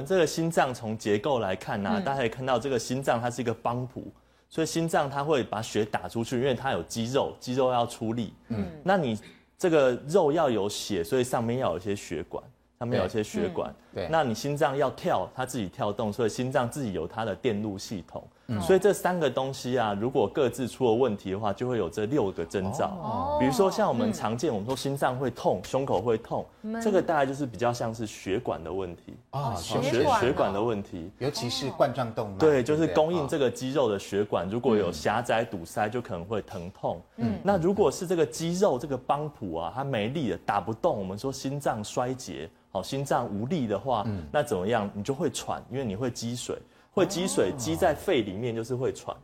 们这个心脏从结构来看呢、啊，大家可以看到这个心脏它是一个帮浦，所以心脏它会把血打出去，因为它有肌肉，肌肉要出力。嗯，那你这个肉要有血，所以上面要有一些血管。上面有一些血管，对，那你心脏要跳，它自己跳动，所以心脏自己有它的电路系统，嗯，所以这三个东西啊，如果各自出了问题的话，就会有这六个征兆。哦，比如说像我们常见，我们说心脏会痛，胸口会痛，这个大概就是比较像是血管的问题。啊，血血管的问题，尤其是冠状动脉，对，就是供应这个肌肉的血管，如果有狭窄堵塞，就可能会疼痛。嗯，那如果是这个肌肉这个帮浦啊，它没力了，打不动，我们说心脏衰竭。好，心脏无力的话，嗯，那怎么样？你就会喘，因为你会积水，会积水积在肺里面就是会喘，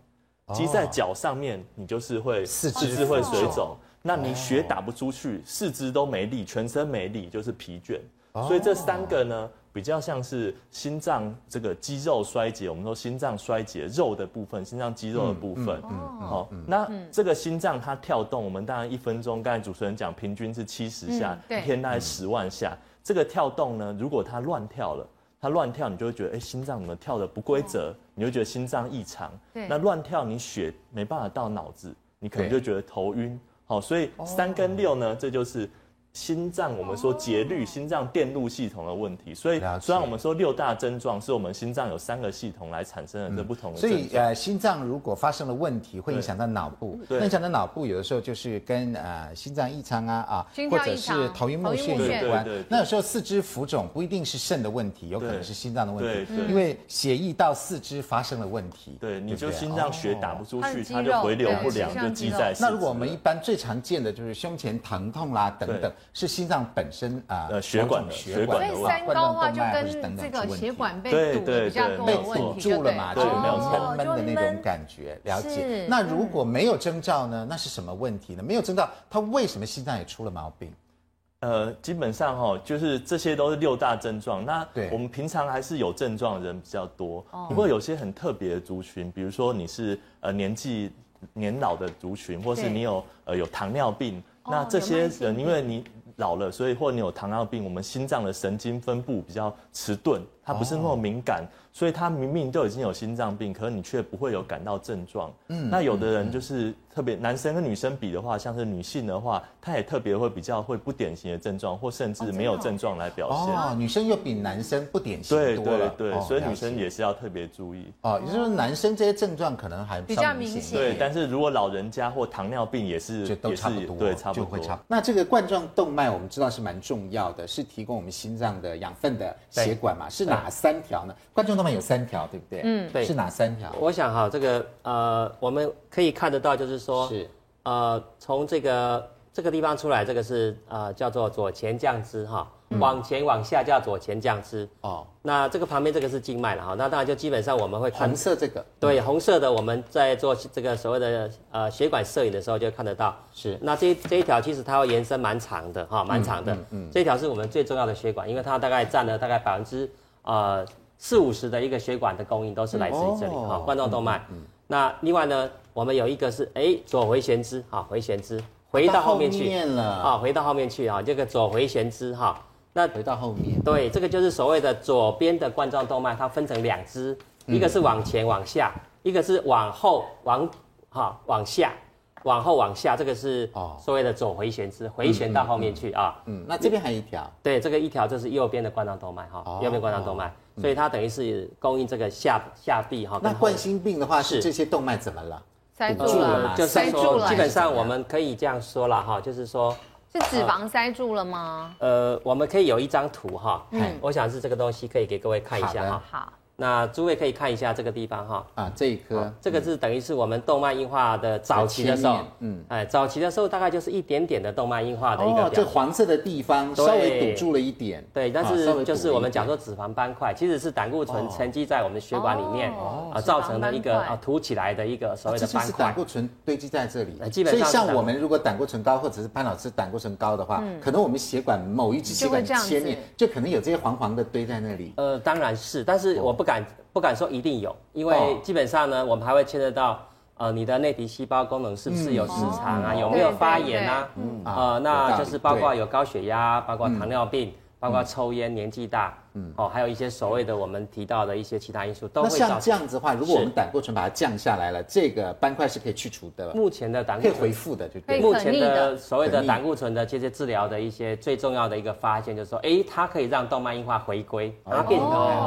积在脚上面你就是会四肢会水肿，那你血打不出去，四肢都没力，全身没力就是疲倦，所以这三个呢比较像是心脏这个肌肉衰竭，我们说心脏衰竭肉的部分，心脏肌肉的部分，嗯，好，那这个心脏它跳动，我们当然一分钟，刚才主持人讲平均是七十下，一天大概十万下。这个跳动呢，如果它乱跳了，它乱跳，你就会觉得，哎，心脏怎么跳的不规则？你就觉得心脏异常。对，那乱跳，你血没办法到脑子，你可能就觉得头晕。好，所以三跟六呢，这就是。心脏，我们说节律，心脏电路系统的问题，所以虽然我们说六大症状是我们心脏有三个系统来产生的这不同的症状。所以呃，心脏如果发生了问题，会影响到脑部，影响到脑部，有的时候就是跟呃心脏异常啊啊，或者是头晕目眩有关。那有时候四肢浮肿不一定是肾的问题，有可能是心脏的问题，因为血液到四肢发生了问题。对，你就心脏血打不出去，它就回流不良，就积在。那如果我们一般最常见的就是胸前疼痛啦等等。是心脏本身啊，呃，血管的血管的问题，所以三高的话就跟这个血管被堵比较多被堵住了嘛，就没有闷闷的那种感觉。了解。那如果没有征兆呢？那是什么问题呢？没有征兆，他为什么心脏也出了毛病？呃，基本上哈，就是这些都是六大症状。那我们平常还是有症状的人比较多，不过有些很特别的族群，比如说你是呃年纪年老的族群，或是你有呃有糖尿病，那这些人因为你。老了，所以或你有糖尿病，我们心脏的神经分布比较迟钝，它不是那么敏感。所以他明明都已经有心脏病，可是你却不会有感到症状。嗯，那有的人就是特别，男生跟女生比的话，像是女性的话，她也特别会比较会不典型的症状，或甚至没有症状来表现。哦，女生又比男生不典型多了。对对对，所以女生也是要特别注意。哦，也就是说男生这些症状可能还比较明显。对，但是如果老人家或糖尿病也是，就都差不多，对，差不多。就会差。那这个冠状动脉我们知道是蛮重要的，是提供我们心脏的养分的血管嘛？是哪三条呢？冠状动脉有三条，对不对？嗯，对，是哪三条？我想哈，这个呃，我们可以看得到，就是说，是呃，从这个这个地方出来，这个是呃叫做左前降支哈，往前往下叫左前降支哦。那这个旁边这个是静脉了哈，那当然就基本上我们会看红色这个，对，红色的我们在做这个所谓的呃血管摄影的时候就看得到。是，那这这一条其实它会延伸蛮长的哈，蛮长的。嗯嗯，这条是我们最重要的血管，因为它大概占了大概百分之呃。四五十的一个血管的供应都是来自于这里哈，冠状动脉。那另外呢，我们有一个是哎左回旋支哈，回旋支回到后面去啊，回到后面去啊，这个左回旋支哈。那回到后面，对，这个就是所谓的左边的冠状动脉，它分成两支，一个是往前往下，一个是往后往哈往下。往后往下，这个是所谓的左回旋支，回旋到后面去啊。嗯，那这边还有一条。对，这个一条就是右边的冠状动脉哈，右边冠状动脉，所以它等于是供应这个下下臂哈。那冠心病的话是这些动脉怎么了？塞住了，就塞住了。基本上我们可以这样说了哈，就是说，是脂肪塞住了吗？呃，我们可以有一张图哈，嗯，我想是这个东西可以给各位看一下哈。好。那诸位可以看一下这个地方哈。啊，这一颗，这个是等于是我们动脉硬化的早期的时候，嗯，哎，早期的时候大概就是一点点的动脉硬化的一个，这黄色的地方稍微堵住了一点，对，但是就是我们讲说脂肪斑块，其实是胆固醇沉积在我们的血管里面啊，造成的一个啊凸起来的一个所谓的斑块。胆固醇堆积在这里，基本上，所以像我们如果胆固醇高，或者是潘老师胆固醇高的话，可能我们血管某一支血管切面就可能有这些黄黄的堆在那里。呃，当然是，但是我不敢。不敢说一定有，因为基本上呢，我们还会牵涉到，呃，你的内皮细胞功能是不是有失常啊，有没有发炎啊？呃，那就是包括有高血压，包括糖尿病，包括抽烟、年纪大，嗯，哦，还有一些所谓的我们提到的一些其他因素，都会。那像这样子的话，如果我们胆固醇把它降下来了，这个斑块是可以去除的。目前的胆固醇可以恢复的，就对。目前的所谓的胆固醇的这些治疗的一些最重要的一个发现，就是说，哎，它可以让动脉硬化回归，它变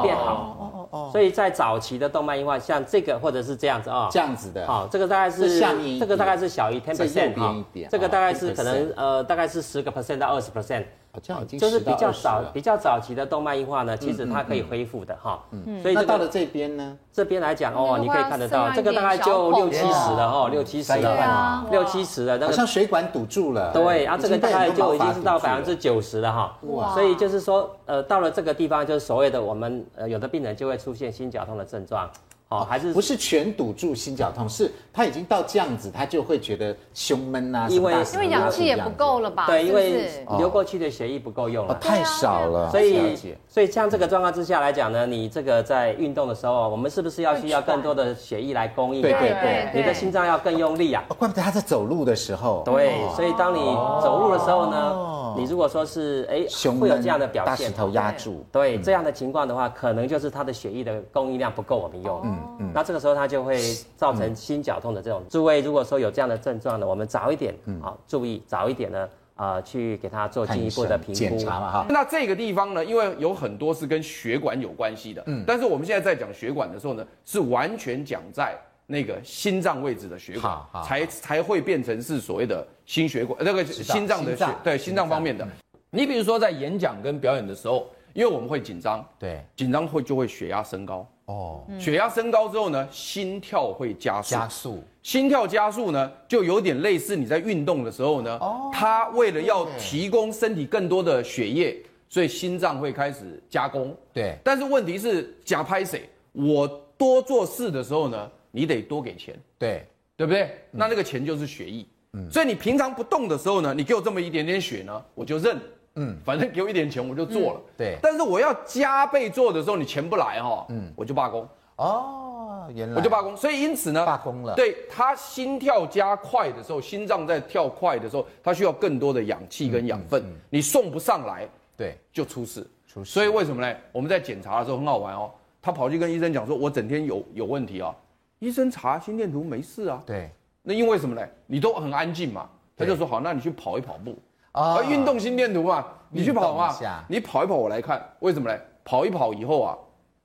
变好。哦哦哦。所以在早期的动脉硬化，像这个或者是这样子啊，这样子的。好，这个大概是这个大概是小于 ten percent 哈，这个大概是可能呃大概是十个 percent 到二十 percent。这样已经就是比较早、比较早期的动脉硬化呢，其实它可以恢复的哈。嗯，所以那到了这边呢，这边来讲哦，你可以看得到，这个大概就六七十了哈，六七十了，六七十了，好像水管堵住了。对，啊，这个大概就已经是到百分之九十了哈。哇，所以就是说，呃，到了这个地方，就是所谓的我们呃有的病人就会出现心绞痛的症状。哦，还是不是全堵住心绞痛？是他已经到这样子，他就会觉得胸闷啊，因为因为氧气也不够了吧？对，因为流过去的血液不够用了，太少了。所以所以像这个状况之下来讲呢，你这个在运动的时候，我们是不是要需要更多的血液来供应？对对对，你的心脏要更用力啊！怪不得他在走路的时候。对，所以当你走路的时候呢，你如果说是哎会有这样的表现，大石头压住，对这样的情况的话，可能就是他的血液的供应量不够我们用。嗯嗯，那这个时候。它就会造成心绞痛的这种。诸位如果说有这样的症状呢，我们早一点啊，注意早一点呢，啊，去给他做进一步的评估检查嘛哈。那这个地方呢，因为有很多是跟血管有关系的，嗯，但是我们现在在讲血管的时候呢，是完全讲在那个心脏位置的血管，才才会变成是所谓的心血管，那个心脏的血，对心脏方面的。你比如说在演讲跟表演的时候，因为我们会紧张，对，紧张会就会血压升高。哦，血压升高之后呢，心跳会加速。加速，心跳加速呢，就有点类似你在运动的时候呢，哦，它为了要提供身体更多的血液，所以心脏会开始加工。对，但是问题是，假拍谁？我多做事的时候呢，你得多给钱。对，对不对？那那个钱就是血液。嗯，所以你平常不动的时候呢，你给我这么一点点血呢，我就认。嗯，反正给我一点钱我就做了。对，但是我要加倍做的时候，你钱不来哈，嗯，我就罢工。哦，原来我就罢工。所以因此呢，罢工了。对，他心跳加快的时候，心脏在跳快的时候，他需要更多的氧气跟养分，你送不上来，对，就出事。出事。所以为什么呢？我们在检查的时候很好玩哦，他跑去跟医生讲说，我整天有有问题啊，医生查心电图没事啊。对。那因为什么呢？你都很安静嘛，他就说好，那你去跑一跑步。而运动心电图嘛，你去跑嘛，你跑一跑我来看，为什么呢？跑一跑以后啊，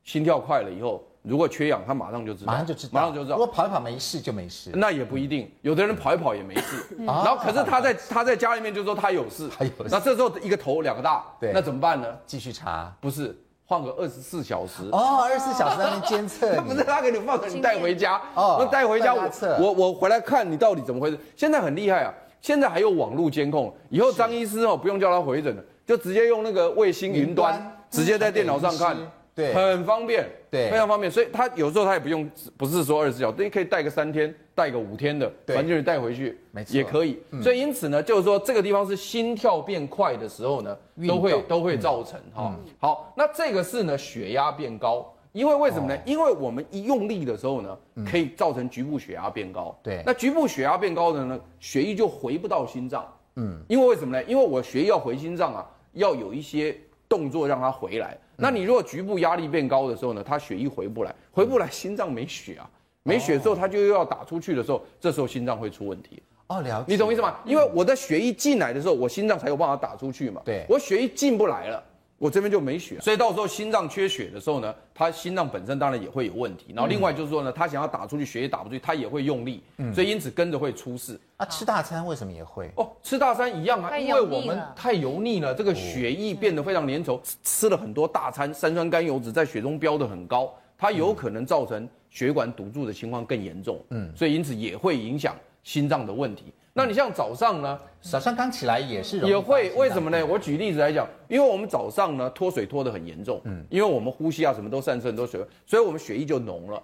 心跳快了以后，如果缺氧，他马上就知道，马上就知道，马上就知道。如果跑一跑没事就没事，那也不一定，有的人跑一跑也没事，然后可是他在他在家里面就说他有事，他有事，那这时候一个头两个大，对，那怎么办呢？继续查，不是换个二十四小时。哦，二十四小时在那监测，不是他给你放着，你带回家。哦，那带回家我我我回来看你到底怎么回事，现在很厉害啊。现在还有网络监控，以后张医师哦不用叫他回诊了，就直接用那个卫星云端，直接在电脑上看，对，很方便，对，非常方便。所以他有时候他也不用，不是说二十四小时，你可以带个三天，带个五天的，反正就是带回去，也可以。所以因此呢，就是说这个地方是心跳变快的时候呢，都会都会造成哈。好，那这个是呢血压变高。因为为什么呢？因为我们一用力的时候呢，可以造成局部血压变高。对，那局部血压变高的呢，血液就回不到心脏。嗯，因为为什么呢？因为我血液要回心脏啊，要有一些动作让它回来。那你如果局部压力变高的时候呢，它血液回不来，回不来，心脏没血啊，没血之后，它就又要打出去的时候，这时候心脏会出问题。哦，了解。你懂意思吗？因为我的血液进来的时候，我心脏才有办法打出去嘛。对，我血液进不来了。我这边就没血，所以到时候心脏缺血的时候呢，他心脏本身当然也会有问题。然后另外就是说呢，他想要打出去，血液打不出去，他也会用力，所以因此跟着会出事。啊，吃大餐为什么也会？哦，吃大餐一样啊，因为我们太油腻了，这个血液变得非常粘稠，吃了很多大餐，三酸甘油脂在血中飙得很高，它有可能造成血管堵住的情况更严重。嗯，所以因此也会影响心脏的问题。那你像早上呢？早上刚起来也是也会，为什么呢？我举例子来讲，因为我们早上呢脱水脱得很严重，嗯，因为我们呼吸啊什么都散射很多水分，所以我们血液就浓了。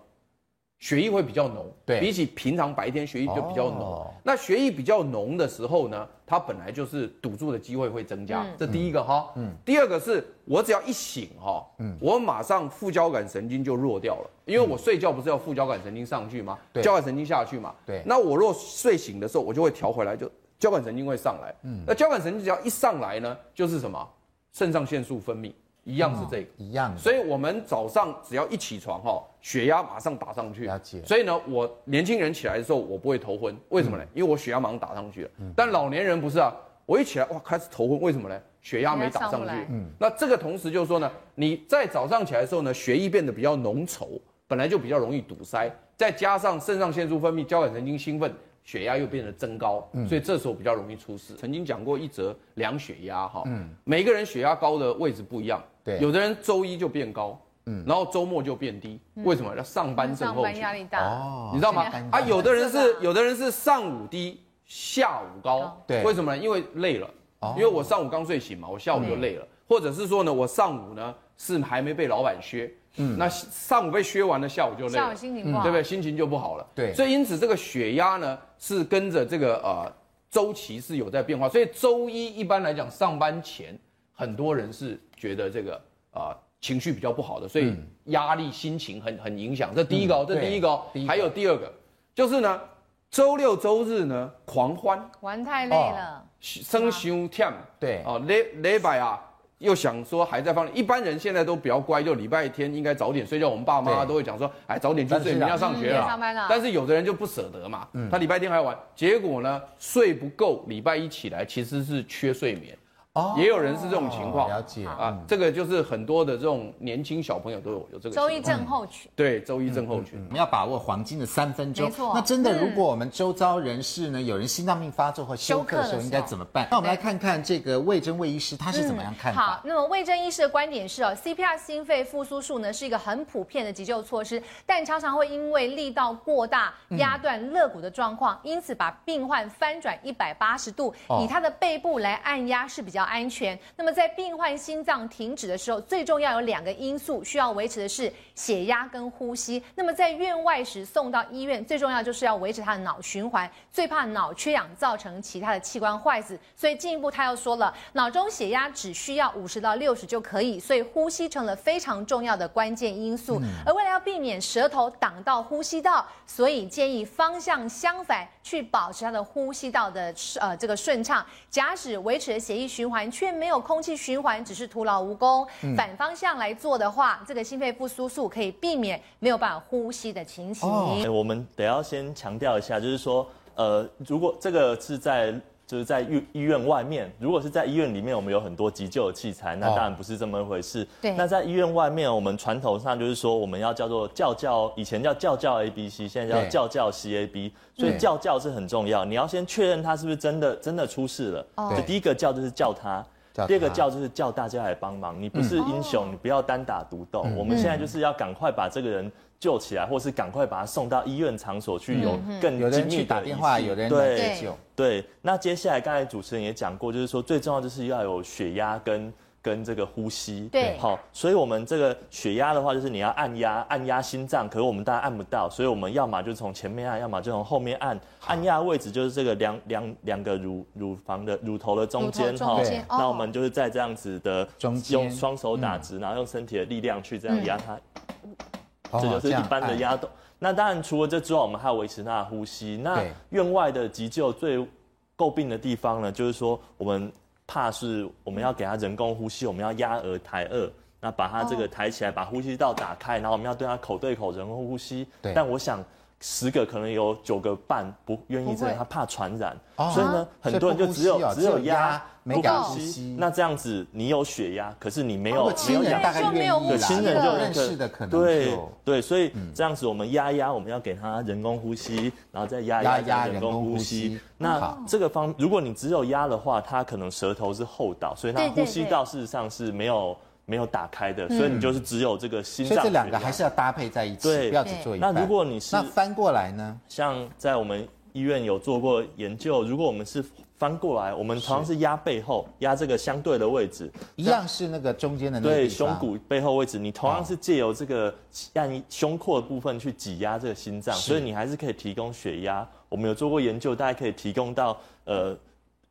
血液会比较浓，对，比起平常白天血液就比较浓。哦、那血液比较浓的时候呢，它本来就是堵住的机会会增加。嗯、这第一个哈，嗯，第二个是我只要一醒哈，嗯，我马上副交感神经就弱掉了，因为我睡觉不是要副交感神经上去吗？对，交感神经下去嘛，对。那我若睡醒的时候，我就会调回来，就交感神经会上来。嗯，那交感神经只要一上来呢，就是什么？肾上腺素分泌，一样是这个，一样。所以我们早上只要一起床哈，血压马上打上去。了解。所以呢，我年轻人起来的时候，我不会头昏，为什么呢？因为我血压马上打上去了。但老年人不是啊，我一起来哇开始头昏，为什么呢？血压没打上去。嗯。那这个同时就是说呢，你在早上起来的时候呢，血液变得比较浓稠，本来就比较容易堵塞，再加上肾上腺素分泌，交感神经兴奋。血压又变得增高，所以这时候比较容易出事。曾经讲过一则量血压哈，每个人血压高的位置不一样，对，有的人周一就变高，嗯，然后周末就变低，为什么？要上班症候群，压力大哦，你知道吗？啊，有的人是有的人是上午低，下午高，对，为什么呢？因为累了，因为我上午刚睡醒嘛，我下午就累了，或者是说呢，我上午呢是还没被老板削。嗯，那上午被削完了，下午就累了，下午心情不好，对不对？心情就不好了。对，所以因此这个血压呢是跟着这个呃周期是有在变化。所以周一一般来讲上班前，很多人是觉得这个啊、呃、情绪比较不好的，所以压力、心情很很影响。这第一个哦，这第一个哦，还有第二个，就是呢周六周日呢狂欢，玩太累了，生伤忝，对。哦，礼礼拜啊。又想说还在放，一般人现在都比较乖，就礼拜天应该早点睡觉。我们爸妈都会讲说，哎，早点去睡，明天要上学了。但是有的人就不舍得嘛，他礼拜天还要玩，结果呢睡不够，礼拜一起来其实是缺睡眠。哦，也有人是这种情况，了解。啊，这个就是很多的这种年轻小朋友都有有这个周一症候群，对，周一症候群，我们要把握黄金的三分钟。没错，那真的，如果我们周遭人士呢，有人心脏病发作或休克的时候，应该怎么办？那我们来看看这个魏征魏医师他是怎么样看的。好，那么魏征医师的观点是哦，CPR 心肺复苏术呢是一个很普遍的急救措施，但常常会因为力道过大压断肋骨的状况，因此把病患翻转一百八十度，以他的背部来按压是比较安全。那么在病患心脏停止的时候，最重要有两个因素需要维持的是血压跟呼吸。那么在院外时送到医院，最重要就是要维持他的脑循环，最怕脑缺氧造成其他的器官坏死。所以进一步他又说了，脑中血压只需要五十到六十就可以，所以呼吸成了非常重要的关键因素。而为了要避免舌头挡到呼吸道，所以建议方向相反去保持他的呼吸道的呃这个顺畅。假使维持了血液循环却没有。空气循环只是徒劳无功。反方向来做的话，这个心肺复苏术可以避免没有办法呼吸的情形。欸、我们得要先强调一下，就是说，呃，如果这个是在就是在医医院外面，如果是在医院里面，我们有很多急救的器材，那当然不是这么一回事。对。那在医院外面，我们传统上就是说，我们要叫做叫叫，以前叫叫叫 A B C，现在叫叫叫 C A B，所以叫叫是很重要。你要先确认他是不是真的真的出事了。哦。就第一个叫就是叫他。第二个叫就是叫大家来帮忙，你不是英雄，嗯、你不要单打独斗。嗯、我们现在就是要赶快把这个人救起来，或是赶快把他送到医院场所去，有更精密的打电话，有人来急救。对，那接下来刚才主持人也讲过，就是说最重要就是要有血压跟。跟这个呼吸，对，好，所以我们这个血压的话，就是你要按压，按压心脏，可是我们大家按不到，所以我们要么就从前面按，要么就从后面按，按压位置就是这个两两两个乳乳房的乳头的中间，哈，那我们就是在这样子的中间，用双手打直，然后用身体的力量去这样压它，这就是一般的压动。那当然除了这之外，我们还要维持他的呼吸。那院外的急救最诟病的地方呢，就是说我们。怕是我们要给他人工呼吸，我们要压额抬额，那把他这个抬起来，把呼吸道打开，然后我们要对他口对口人工呼吸。但我想十个可能有九个半不愿意这样，他怕传染。所以呢，很多人就只有只有压没敢呼吸。那这样子，你有血压，可是你没有没有氧，大概愿意。亲人就认识的可能。对对，所以这样子我们压压，我们要给他人工呼吸，然后再压压压人工呼吸。那这个方，如果你只有压的话，他可能舌头是后倒，所以他呼吸道事实上是没有没有打开的，所以你就是只有这个心脏。所以这两个还是要搭配在一起，对，不要只做一半。那如果你是那翻过来呢？像在我们。医院有做过研究，如果我们是翻过来，我们同样是压背后，压这个相对的位置，一样是那个中间的那个对胸骨背后位置，你同样是借由这个按胸廓的部分去挤压这个心脏，所以你还是可以提供血压。我们有做过研究，大家可以提供到呃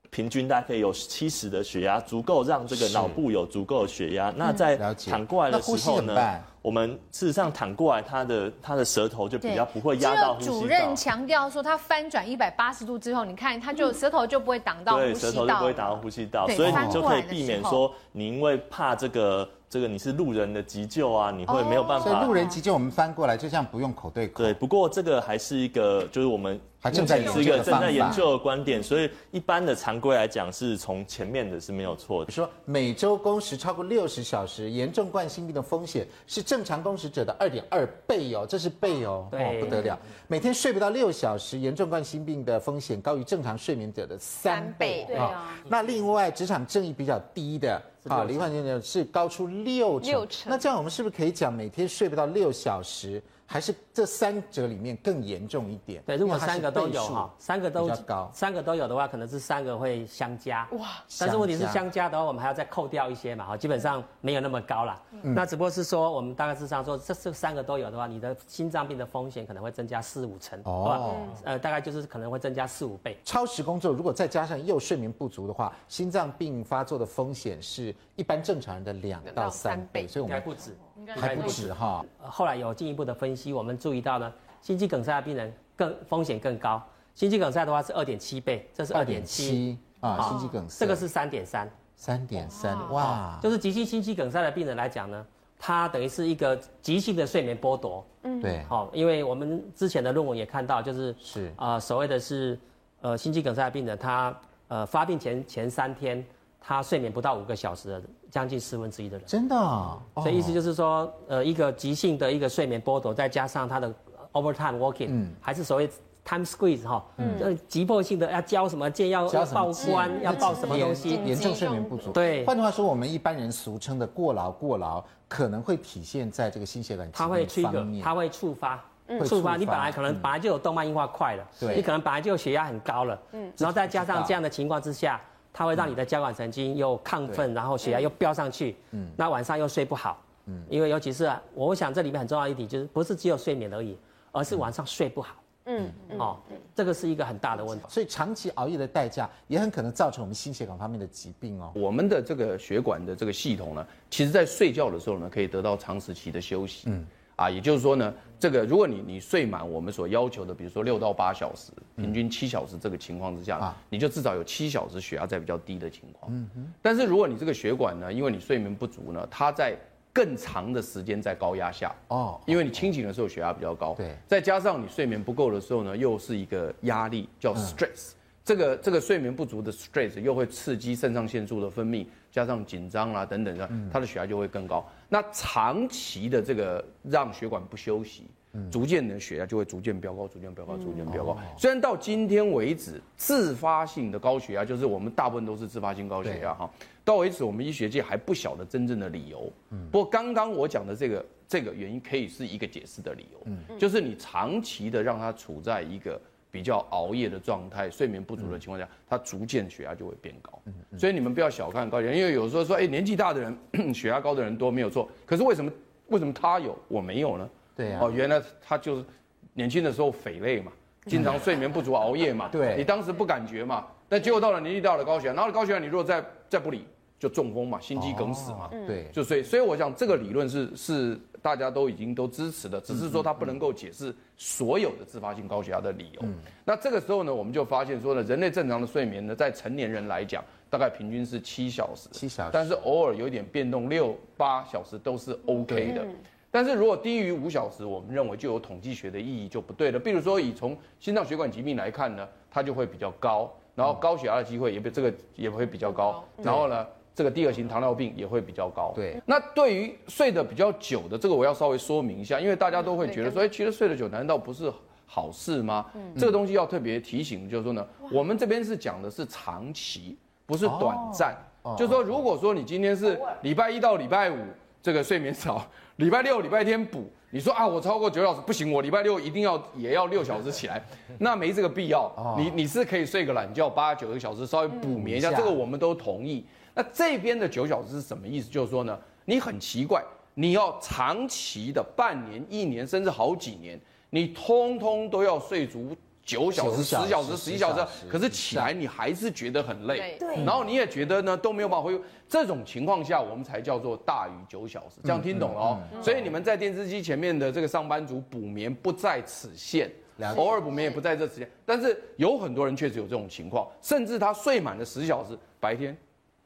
平均大概可以有七十的血压，足够让这个脑部有足够的血压。那在躺过来的时候呢？我们事实上躺过来，他的他的舌头就比较不会压到呼吸道。主任强调说，他翻转一百八十度之后，你看他就舌头就不会挡到呼吸道。对，舌头就不会挡到呼吸道，所以你就可以避免说，你因为怕这个。这个你是路人的急救啊，你会没有办法。所以路人急救我们翻过来，就像不用口对口。对，不过这个还是一个，就是我们还正在是一个正在研究的观点，所以一般的常规来讲，是从前面的是没有错的。比如说每周工时超过六十小时，严重冠心病的风险是正常工时者的二点二倍哦，这是倍哦，哦不得了。每天睡不到六小时，严重冠心病的风险高于正常睡眠者的三倍。对啊。那另外职场正义比较低的。好，罹患症是高出六成。六成。那这样我们是不是可以讲，每天睡不到六小时？还是这三者里面更严重一点？对，如果三个都有哈，三个都高，三个都有的话，可能是三个会相加。哇！但是问题是相加的话，我们还要再扣掉一些嘛，哈，基本上没有那么高啦。嗯、那只不过是说，我们大概是这样说，这这三个都有的话，你的心脏病的风险可能会增加四五成。哦。呃，大概就是可能会增加四五倍。超时工作如果再加上又睡眠不足的话，心脏病发作的风险是一般正常人的两到三倍，所以我们应该不止。还不止哈，后来有进一步的分析，我们注意到呢，心肌梗塞的病人更风险更高。心肌梗塞的话是二点七倍，这是二点七。啊，心肌梗塞。这个是三点三，三点三哇，就是急性心肌梗塞的病人来讲呢，它等于是一个急性的睡眠剥夺。嗯，对，好，因为我们之前的论文也看到，就是。是啊、呃，所谓的是呃心肌梗塞的病人，他呃发病前前三天。他睡眠不到五个小时的，将近四分之一的人，真的、哦，所以意思就是说，呃，一个急性的一个睡眠剥夺，再加上他的 overtime working，嗯，还是所谓 time squeeze 哈，嗯，急迫性的要交什么件，要报关，要报什么东西，严重睡眠不足。对，换句话说，我们一般人俗称的过劳，过劳可能会体现在这个心血管疾病方面，它会触发，触发，你本来可能本来就有动脉硬化快了，对，你可能本来就血压很高了，嗯，然后再加上这样的情况之下。它会让你的交感神经又亢奋，然后血压又飙上去，嗯，那晚上又睡不好，嗯，因为尤其是啊，我想这里面很重要一点就是不是只有睡眠而已，而是晚上睡不好，嗯，哦，这个是一个很大的问题，所以长期熬夜的代价也很可能造成我们心血管方面的疾病哦。我们的这个血管的这个系统呢，其实在睡觉的时候呢，可以得到长时期的休息，嗯。啊，也就是说呢，这个如果你你睡满我们所要求的，比如说六到八小时，平均七小时这个情况之下，啊，你就至少有七小时血压在比较低的情况。嗯哼。但是如果你这个血管呢，因为你睡眠不足呢，它在更长的时间在高压下哦，因为你清醒的时候血压比较高，对，再加上你睡眠不够的时候呢，又是一个压力叫 stress，这个这个睡眠不足的 stress 又会刺激肾上腺素的分泌。加上紧张啦等等的，他的血压就会更高。那长期的这个让血管不休息，逐渐的血压就会逐渐飙高，逐渐飙高，逐渐飙高。虽然到今天为止，自发性的高血压就是我们大部分都是自发性高血压哈。到为止，我们医学界还不晓得真正的理由。不过刚刚我讲的这个这个原因可以是一个解释的理由，就是你长期的让它处在一个。比较熬夜的状态，睡眠不足的情况下，他逐渐血压就会变高。所以你们不要小看高血压，因为有时候说，哎，年纪大的人 血压高的人多没有错，可是为什么为什么他有我没有呢？对呀，哦，原来他就是年轻的时候匪类嘛，经常睡眠不足熬夜嘛。对，你当时不感觉嘛，但结果到了年纪大了高血压，然后高血压你如果再再不理，就中风嘛，心肌梗死嘛。对，就所以所以我想这个理论是是。大家都已经都支持的，只是说它不能够解释所有的自发性高血压的理由。那这个时候呢，我们就发现说呢，人类正常的睡眠呢，在成年人来讲，大概平均是七小时，七小时，但是偶尔有一点变动，六八小时都是 OK 的。但是如果低于五小时，我们认为就有统计学的意义就不对了。比如说以从心脏血管疾病来看呢，它就会比较高，然后高血压的机会也比这个也会比较高，然后呢。这个第二型糖尿病也会比较高。对，那对于睡得比较久的，这个我要稍微说明一下，因为大家都会觉得说，哎，其实睡得久难道不是好事吗？嗯，这个东西要特别提醒，就是说呢，我们这边是讲的是长期，不是短暂。就是说，如果说你今天是礼拜一到礼拜五这个睡眠少，礼拜六、礼拜天补，你说啊，我超过九小时不行，我礼拜六一定要也要六小时起来，那没这个必要。你你是可以睡个懒觉，八九个小时稍微补眠一下，这个我们都同意。那这边的九小时是什么意思？就是说呢，你很奇怪，你要长期的半年、一年，甚至好几年，你通通都要睡足九小时、十小时、十一小时，可是起来你还是觉得很累，对，然后你也觉得呢都没有办法恢复。这种情况下，我们才叫做大于九小时，这样听懂了哦。所以你们在电视机前面的这个上班族补眠不在此限，偶尔补眠也不在这时间。但是有很多人确实有这种情况，甚至他睡满了十小时，白天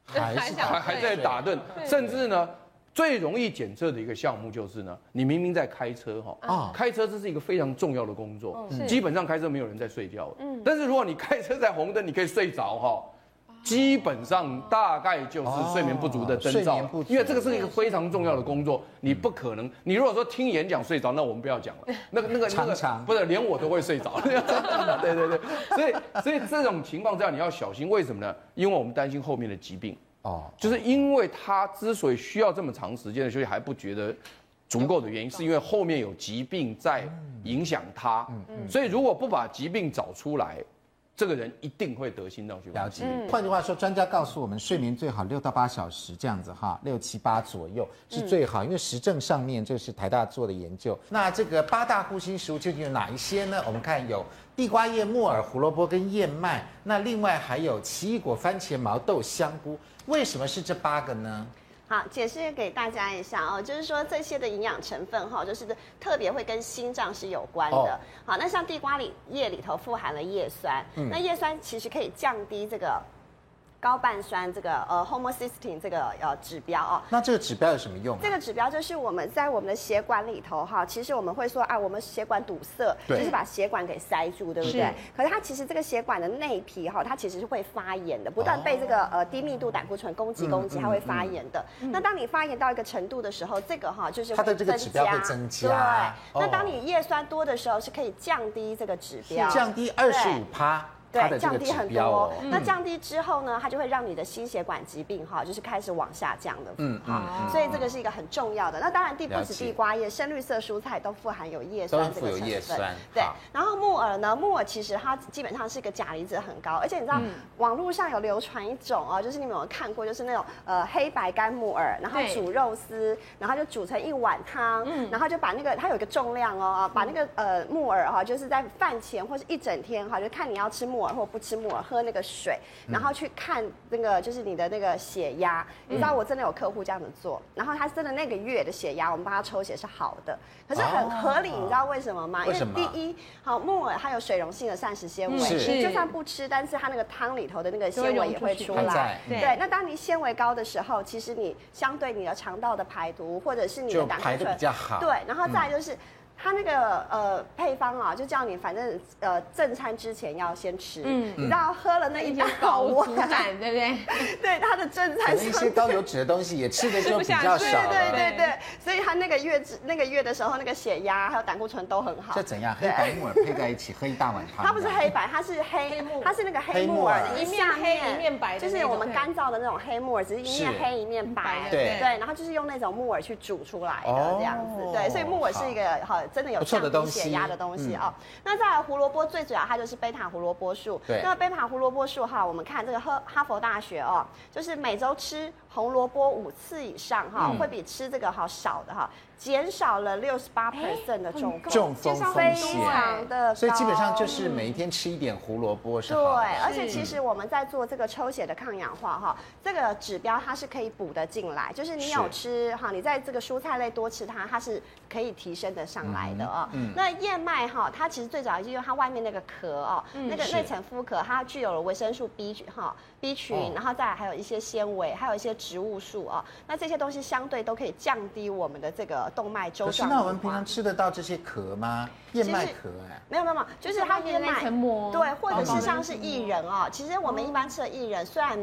还是还还在打盹，甚至呢。最容易检测的一个项目就是呢，你明明在开车哈，啊，开车这是一个非常重要的工作，基本上开车没有人在睡觉，嗯，但是如果你开车在红灯，你可以睡着哈，基本上大概就是睡眠不足的征兆，因为这个是一个非常重要的工作，你不可能，你如果说听演讲睡着，那我们不要讲了，那个那个那个不是连我都会睡着，对对对，所以所以这种情况下你要小心，为什么呢？因为我们担心后面的疾病。哦，就是因为他之所以需要这么长时间的休息还不觉得足够的原因，是因为后面有疾病在影响他。嗯嗯。所以如果不把疾病找出来，这个人一定会得心脏血管疾病。了解。换句话说，专家告诉我们，睡眠最好六到八小时这样子哈，六七八左右是最好，因为实证上面这是台大做的研究。那这个八大护心食物究竟有哪一些呢？我们看有地瓜叶、木耳、胡萝卜跟燕麦，那另外还有奇异果、番茄、毛豆、香菇。为什么是这八个呢？好，解释给大家一下哦，就是说这些的营养成分哈，就是特别会跟心脏是有关的。哦、好，那像地瓜里叶里头富含了叶酸，嗯、那叶酸其实可以降低这个。高半酸这个呃 homocysteine 这个呃指标哦，那这个指标有什么用？这个指标就是我们在我们的血管里头哈，其实我们会说啊，我们血管堵塞，就是把血管给塞住，对不对？可是它其实这个血管的内皮哈，它其实是会发炎的，不断被这个呃低密度胆固醇攻击攻击，它会发炎的。那当你发炎到一个程度的时候，这个哈就是它的这个指标会增加。对，那当你叶酸多的时候，是可以降低这个指标，降低二十五趴。对，降低很多。那降低之后呢，它就会让你的心血管疾病哈，就是开始往下降的。嗯，好，所以这个是一个很重要的。那当然，地不止地瓜叶，深绿色蔬菜都富含有叶酸这个成分。对。然后木耳呢，木耳其实它基本上是一个钾离子很高，而且你知道，网络上有流传一种哦，就是你们有看过，就是那种呃黑白干木耳，然后煮肉丝，然后就煮成一碗汤，然后就把那个它有一个重量哦，把那个呃木耳哈，就是在饭前或是一整天哈，就看你要吃木。或不吃木耳，喝那个水，然后去看那个就是你的那个血压。你知道我真的有客户这样子做，然后他真的那个月的血压，我们帮他抽血是好的，可是很合理。你知道为什么吗？因为第一，好木耳它有水溶性的膳食纤维，你就算不吃，但是它那个汤里头的那个纤维也会出来。对，那当你纤维高的时候，其实你相对你的肠道的排毒或者是你的胆固醇比较好。对，然后再来就是。它那个呃配方啊，就叫你反正呃正餐之前要先吃，嗯，你知道喝了那一大碗，对不对？对，它的正餐一些高油脂的东西也吃的就比较少，对对对，所以它那个月那个月的时候，那个血压还有胆固醇都很好。这怎样？黑白木耳配在一起喝一大碗汤？它不是黑白，它是黑，它是那个黑木耳，一面黑一面白，就是我们干燥的那种黑木耳，只是一面黑一面白，对对，然后就是用那种木耳去煮出来的这样子，对，所以木耳是一个好。真的有降低血压的东西哦。那再来胡萝卜，最主要它就是贝塔胡萝卜素。对。那贝塔胡萝卜素哈，我们看这个哈哈佛大学哦，就是每周吃红萝卜五次以上哈，会比吃这个好少的哈。减少了六十八 percent 的中风，中风风险，所以基本上就是每一天吃一点胡萝卜是好。对，而且其实我们在做这个抽血的抗氧化哈，这个指标它是可以补得进来，就是你有吃哈，你在这个蔬菜类多吃它，它是可以提升的上来的哦。那燕麦哈，它其实最主要是因为它外面那个壳哦，那个那层麸壳，它具有了维生素 B 哈 B 群，然后再来还有一些纤维，还有一些植物素哦。那这些东西相对都可以降低我们的这个。动脉粥状。可是那我们平常吃得到这些壳吗？燕麦壳哎，没有没有没有，就是它燕麦，对，或者是像是薏仁哦。其实我们一般吃的薏仁，虽然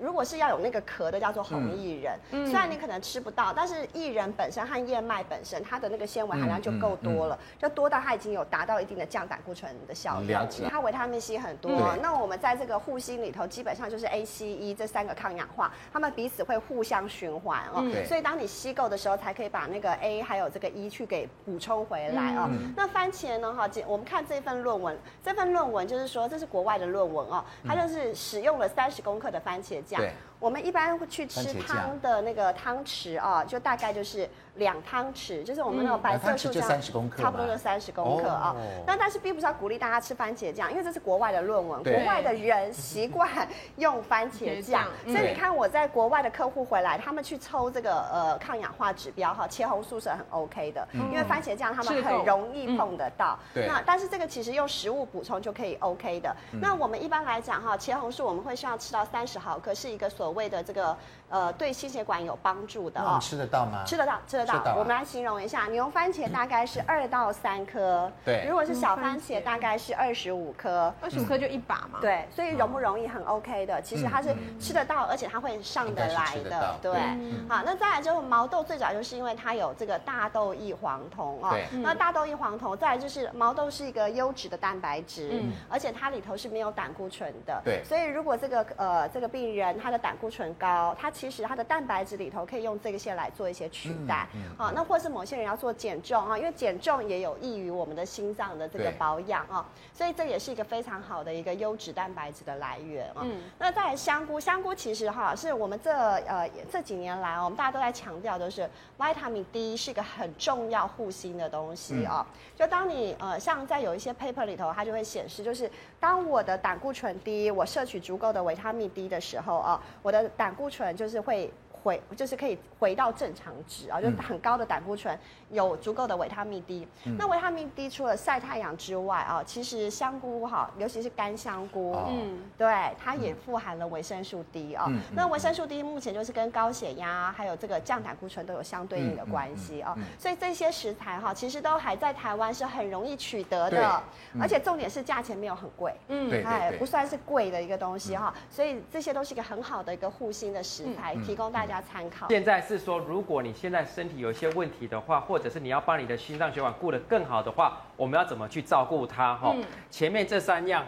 如果是要有那个壳的，叫做红薏仁，嗯虽然你可能吃不到，但是薏仁本身和燕麦本身，它的那个纤维含量就够多了，就多到它已经有达到一定的降胆固醇的效果。了解。它维他命 C 很多，那我们在这个护心里头，基本上就是 A、C、E 这三个抗氧化，它们彼此会互相循环哦。所以当你吸够的时候，才可以把那个 A 还有这个 E 去给补充回来哦。那番茄呢？哈，我们看这份论文，这份论文就是说，这是国外的论文哦，它就是使用了三十公克的番茄对。对，我们一般会去吃汤的那个汤匙啊，就大概就是。两汤匙，就是我们那种白色素酱，差不多就三十公克啊。那但是并不是要鼓励大家吃番茄酱，因为这是国外的论文，国外的人习惯用番茄酱，所以你看我在国外的客户回来，他们去抽这个呃抗氧化指标哈，茄红素是很 OK 的，因为番茄酱他们很容易碰得到。那但是这个其实用食物补充就可以 OK 的。那我们一般来讲哈，茄红素我们会需要吃到三十毫克，是一个所谓的这个呃对心血管有帮助的哦。吃得到吗？吃得到，吃得到。我们来形容一下，牛番茄大概是二到三颗，对。如果是小番茄，大概是二十五颗，二十五颗就一把嘛。对，所以容不容易很 OK 的，其实它是吃得到，而且它会上得来的，对。好，那再来之后毛豆最早就是因为它有这个大豆异黄酮啊，那大豆异黄酮，再来就是毛豆是一个优质的蛋白质，而且它里头是没有胆固醇的，对。所以如果这个呃这个病人他的胆固醇高，它其实它的蛋白质里头可以用这个些来做一些取代，啊。那或是某些人要做减重啊，因为减重也有益于我们的心脏的这个保养啊，所以这也是一个非常好的一个优质蛋白质的来源啊。嗯，那再来香菇，香菇其实哈是我们这呃这几年来我们大家都在强调就是维他命 D 是一个很重要护心的东西啊。就当你呃像在有一些 paper 里头，它就会显示，就是当我的胆固醇低，我摄取足够的维他命 D 的时候啊，我的胆固醇就是会。回就是可以回到正常值啊，就是很高的胆固醇，有足够的维他命 D。那维他命 D 除了晒太阳之外啊，其实香菇哈，尤其是干香菇，嗯，对，它也富含了维生素 D 啊。那维生素 D 目前就是跟高血压还有这个降胆固醇都有相对应的关系啊。所以这些食材哈，其实都还在台湾是很容易取得的，而且重点是价钱没有很贵，嗯，它也不算是贵的一个东西哈。所以这些都是一个很好的一个护心的食材，提供大家。参考。现在是说，如果你现在身体有一些问题的话，或者是你要帮你的心脏血管顾得更好的话，我们要怎么去照顾它？哈、嗯，前面这三样。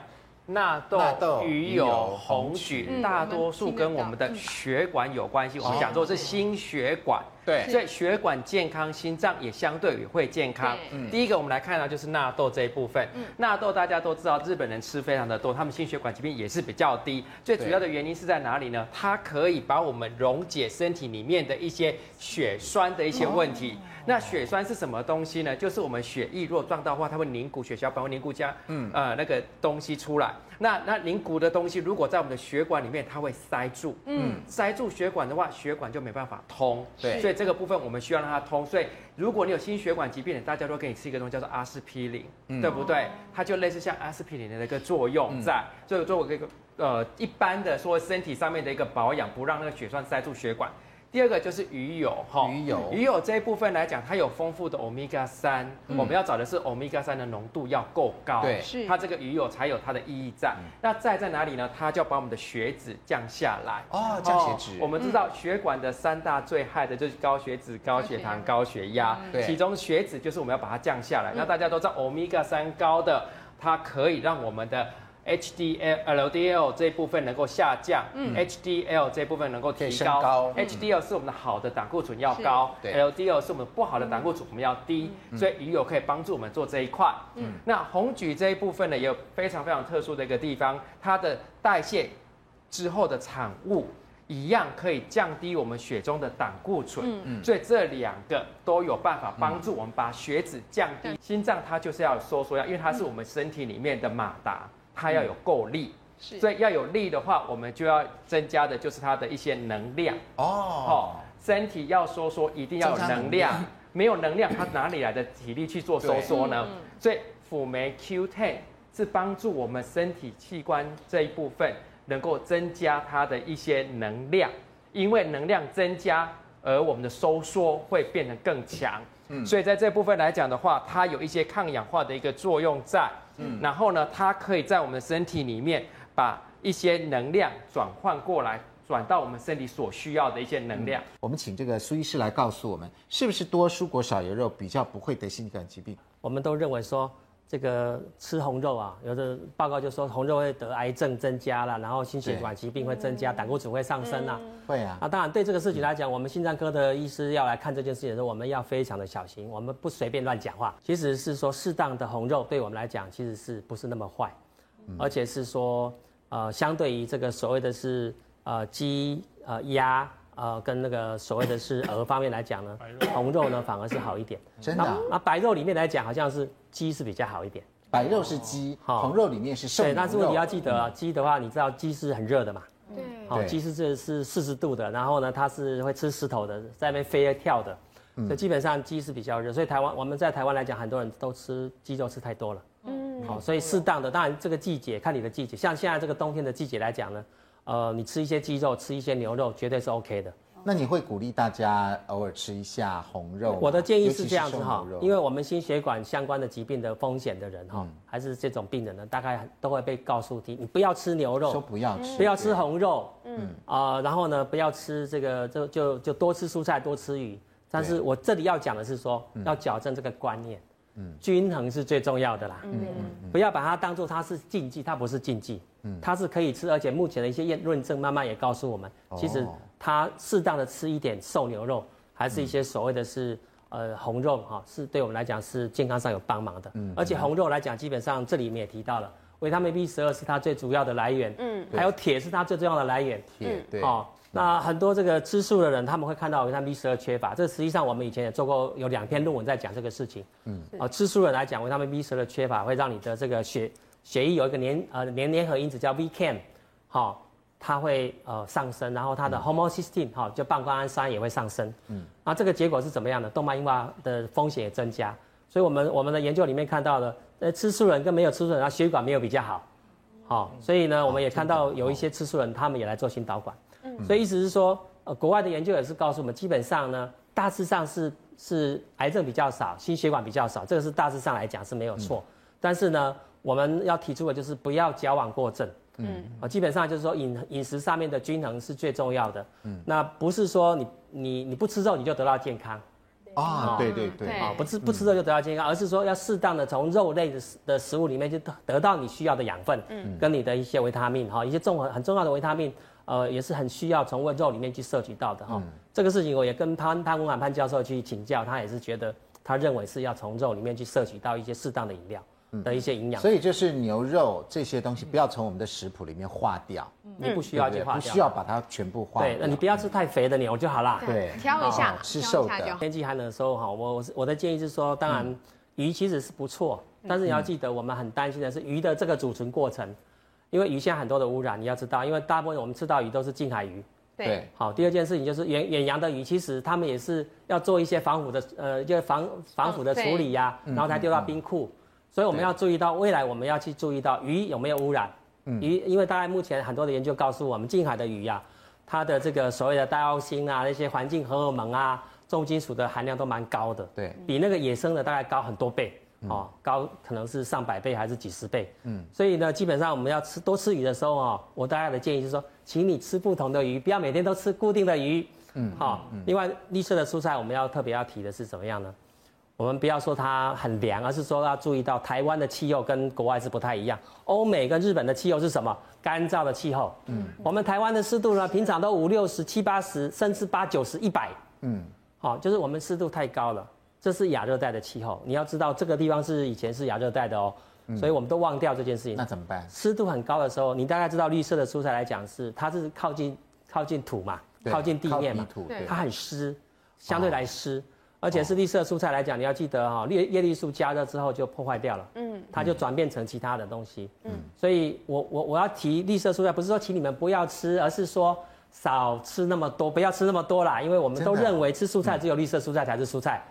纳豆、鱼油、红曲，大多数跟我们的血管有关系。我们讲说是心血管，对，所以血管健康，心脏也相对也会健康。嗯第一个我们来看到就是纳豆这一部分。嗯纳豆大家都知道，日本人吃非常的多，他们心血管疾病也是比较低。最主要的原因是在哪里呢？它可以把我们溶解身体里面的一些血栓的一些问题。那血栓是什么东西呢？就是我们血液如果撞到的话，它会凝固血小板，会凝固加嗯呃那个东西出来。那那凝固的东西如果在我们的血管里面，它会塞住，嗯，塞住血管的话，血管就没办法通。对，所以这个部分我们需要让它通。所以如果你有心血管疾病的，大家都给你吃一个东西叫做阿司匹林，嗯、对不对？它就类似像阿司匹林的一个作用在，所以作为一个呃一般的说身体上面的一个保养，不让那个血栓塞住血管。第二个就是鱼油哈，鱼油。鱼油这一部分来讲，它有丰富的欧米伽三，我们要找的是欧米伽三的浓度要够高，对，是。它这个鱼油才有它的意义在。那在在哪里呢？它就要把我们的血脂降下来。哦，降血脂。我们知道血管的三大最害的就是高血脂、高血糖、高血压，对，其中血脂就是我们要把它降下来。那大家都知道欧米伽三高的，它可以让我们的。HDL、LDL 这一部分能够下降，嗯，HDL 这一部分能够提高，高，HDL 是我们的好的胆固醇要高，LDL 是我们不好的胆固醇我们要低，所以鱼油可以帮助我们做这一块。嗯，那红曲这一部分呢，也有非常非常特殊的一个地方，它的代谢之后的产物一样可以降低我们血中的胆固醇，嗯，所以这两个都有办法帮助我们把血脂降低。心脏它就是要收缩，要因为它是我们身体里面的马达。它要有够力，是，所以要有力的话，我们就要增加的就是它的一些能量。哦。哦，身体要收缩，一定要有能量，没有能量，它哪里来的体力去做收缩呢？所以辅酶 Q10 是帮助我们身体器官这一部分能够增加它的一些能量，因为能量增加，而我们的收缩会变得更强。嗯，所以在这部分来讲的话，它有一些抗氧化的一个作用在。嗯，然后呢，它可以在我们身体里面把一些能量转换过来，转到我们身体所需要的一些能量。我们请这个苏医师来告诉我们，是不是多蔬果少油肉比较不会得心血管疾病？我们都认为说。这个吃红肉啊，有的报告就说红肉会得癌症增加了，然后心血管疾病会增加，胆固醇会上升啊。会啊。啊，当然对这个事情来讲，我们心脏科的医师要来看这件事情的时候，我们要非常的小心，我们不随便乱讲话。其实是说适当的红肉对我们来讲，其实是不是那么坏，而且是说呃，相对于这个所谓的是。呃鸡呃鸭呃跟那个所谓的是鹅方面来讲呢，红肉呢反而是好一点。真的？那白肉里面来讲，好像是鸡是比较好一点。白肉是鸡，红肉里面是瘦肉。对，但是问题要记得啊，鸡的话，你知道鸡是很热的嘛？对。好，鸡是这是四十度的，然后呢，它是会吃石头的，在那边飞跳的。所以基本上鸡是比较热，所以台湾我们在台湾来讲，很多人都吃鸡肉吃太多了。嗯，好，所以适当的，当然这个季节看你的季节，像现在这个冬天的季节来讲呢，呃，你吃一些鸡肉，吃一些牛肉，绝对是 OK 的。那你会鼓励大家偶尔吃一下红肉？我的建议是这样子哈，因为我们心血管相关的疾病的风险的人哈，嗯、还是这种病人呢，大概都会被告诉你，你不要吃牛肉，说不要吃，不要吃红肉，嗯。啊、呃，然后呢，不要吃这个，就就就多吃蔬菜，多吃鱼。但是我这里要讲的是说，要矫正这个观念，嗯，均衡是最重要的啦，嗯嗯，不要把它当做它是禁忌，它不是禁忌，嗯，它是可以吃，而且目前的一些验论证慢慢也告诉我们，其实它适当的吃一点瘦牛肉，还是一些所谓的是呃红肉哈，是对我们来讲是健康上有帮忙的，嗯，而且红肉来讲，基本上这里面也提到了维他命 B 十二是它最主要的来源，嗯，还有铁是它最重要的来源，铁，对，哦。那很多这个吃素的人，他们会看到维他命 B 十二缺乏。这实际上我们以前也做过有两篇论文在讲这个事情。嗯，啊，吃素人来讲，维他命 B 十二缺乏会让你的这个血血液有一个粘呃粘粘合因子叫 VCAM，好，它会呃上升，然后它的 homocysteine 哈，就半胱氨酸也会上升。嗯，那这个结果是怎么样的？动脉硬化的风险也增加。所以我们我们的研究里面看到的，呃，吃素人跟没有吃素人，他血管没有比较好。好，所以呢，我们也看到有一些吃素人，他们也来做心导管。所以意思是说，呃，国外的研究也是告诉我们，基本上呢，大致上是是癌症比较少，心血管比较少，这个是大致上来讲是没有错。嗯、但是呢，我们要提出的就是不要矫枉过正。嗯，啊，基本上就是说饮饮食上面的均衡是最重要的。嗯，那不是说你你你不吃肉你就得到健康。啊，对对对，啊，不吃不吃肉就得到健康，而是说要适当的从肉类的的食物里面就得到你需要的养分，嗯，跟你的一些维他命哈，一些综合很重要的维他命。呃，也是很需要从肉里面去摄取到的哈。嗯、这个事情我也跟潘潘文海潘教授去请教，他也是觉得，他认为是要从肉里面去摄取到一些适当的饮料的一些营养、嗯。所以就是牛肉这些东西不要从我们的食谱里面化掉，嗯、你不需要去化掉，不需要把它全部化掉。对，那你不要吃太肥的牛就好啦。对，挑一下，吃瘦的。天气寒冷的时候哈，我我的建议是说，当然鱼其实是不错，嗯、但是你要记得，我们很担心的是鱼的这个储存过程。因为鱼现在很多的污染，你要知道，因为大部分我们吃到鱼都是近海鱼。对。好，第二件事情就是远远洋的鱼，其实他们也是要做一些防腐的，呃，就防防腐的处理呀、啊，哦、然后才丢到冰库。嗯嗯、所以我们要注意到未来我们要去注意到鱼有没有污染。嗯。鱼，因为大概目前很多的研究告诉我们，近海的鱼呀、啊，它的这个所谓的戴奥辛啊，那些环境荷尔蒙啊，重金属的含量都蛮高的。对。比那个野生的大概高很多倍。哦，高可能是上百倍还是几十倍，嗯，所以呢，基本上我们要吃多吃鱼的时候哦，我大家的建议是说，请你吃不同的鱼，不要每天都吃固定的鱼，嗯，好。另外，绿色的蔬菜我们要特别要提的是怎么样呢？我们不要说它很凉，而是说要注意到台湾的气候跟国外是不太一样。欧美跟日本的气候是什么？干燥的气候，嗯，我们台湾的湿度呢，平常都五六十、七八十，甚至八九十、一百，嗯，好，就是我们湿度太高了。这是亚热带的气候，你要知道这个地方是以前是亚热带的哦，嗯、所以我们都忘掉这件事情。那怎么办？湿度很高的时候，你大概知道绿色的蔬菜来讲是它是靠近靠近土嘛，靠近地面嘛，土它很湿，相对来湿，哦、而且是绿色蔬菜来讲，你要记得哈、哦，叶叶绿素加热之后就破坏掉了，嗯，它就转变成其他的东西，嗯，所以我我我要提绿色蔬菜，不是说请你们不要吃，而是说少吃那么多，不要吃那么多啦，因为我们都认为吃蔬菜只有绿色蔬菜才是蔬菜。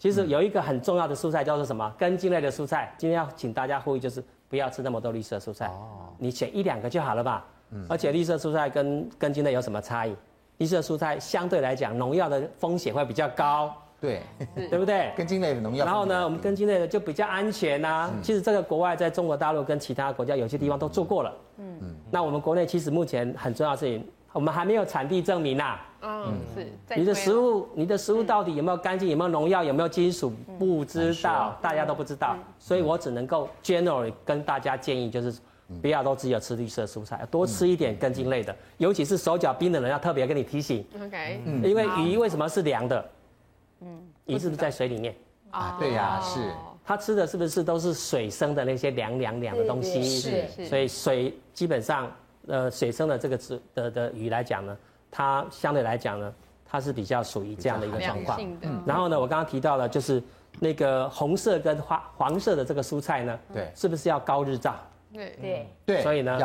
其实有一个很重要的蔬菜叫做什么？根茎类的蔬菜。今天要请大家呼吁，就是不要吃那么多绿色蔬菜。哦。你选一两个就好了吧。嗯。而且绿色蔬菜跟根茎类有什么差异？绿色蔬菜相对来讲，农药的风险会比较高。对。对不对？根茎类的农药。然后呢，我们根茎类的就比较安全呐、其实这个国外在中国大陆跟其他国家有些地方都做过了。嗯嗯。那我们国内其实目前很重要的事情，我们还没有产地证明呐、啊。嗯，是。你的食物，你的食物到底有没有干净？有没有农药？有没有金属？不知道，大家都不知道。所以我只能够 generally 跟大家建议，就是不要都只有吃绿色蔬菜，多吃一点根茎类的。尤其是手脚冰的人，要特别跟你提醒。OK。因为鱼为什么是凉的？嗯，鱼是不是在水里面？啊，对呀，是。它吃的是不是都是水生的那些凉凉凉的东西？是。所以水基本上。呃水生的这个植的的鱼来讲呢，它相对来讲呢，它是比较属于这样的一个状况。嗯。然后呢，我刚刚提到了就是那个红色跟黄黄色的这个蔬菜呢，对，是不是要高日照？对对对。所以呢，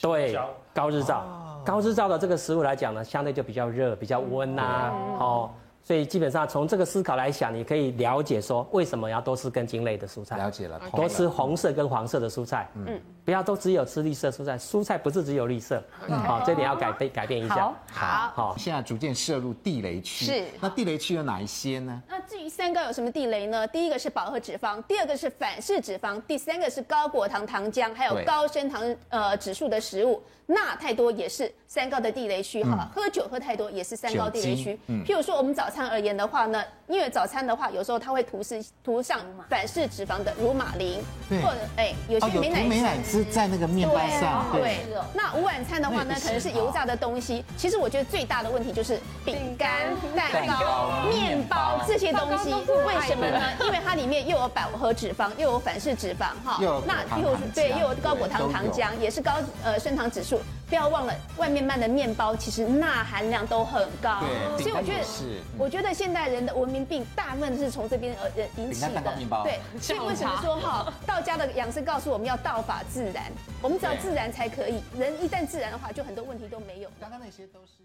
对高日照，高日照的这个食物来讲呢，相对就比较热，比较温呐，哦。所以基本上从这个思考来想，你可以了解说为什么要多吃根茎类的蔬菜。了解了，多吃红色跟黄色的蔬菜。嗯，不要都只有吃绿色蔬菜，蔬菜不是只有绿色。嗯，好，这点要改变改变一下。好，好，现在逐渐涉入地雷区。是。那地雷区有哪一些呢？那至于三高有什么地雷呢？第一个是饱和脂肪，第二个是反式脂肪，第三个是高果糖糖浆，还有高升糖呃指数的食物。钠太多也是三高的地雷区哈，喝酒喝太多也是三高地雷区。嗯譬如说我们早餐而言的话呢，因为早餐的话有时候它会涂是涂上反式脂肪的乳马林，或者哎有些美乃滋，美乃滋在那个面包上。对，那午晚餐的话呢，可能是油炸的东西。其实我觉得最大的问题就是饼干、蛋糕、面包这些东西，为什么呢？因为它里面又有饱和脂肪，又有反式脂肪哈。那又对又有高果糖糖浆，也是高呃升糖指数。不要忘了，外面卖的面包其实钠含量都很高，所以我觉得，我觉得现代人的文明病大部分是从这边而引起的。对，所以为什么说哈，道家的养生告诉我们要道法自然，我们只要自然才可以。人一旦自然的话，就很多问题都没有。刚刚那些都是。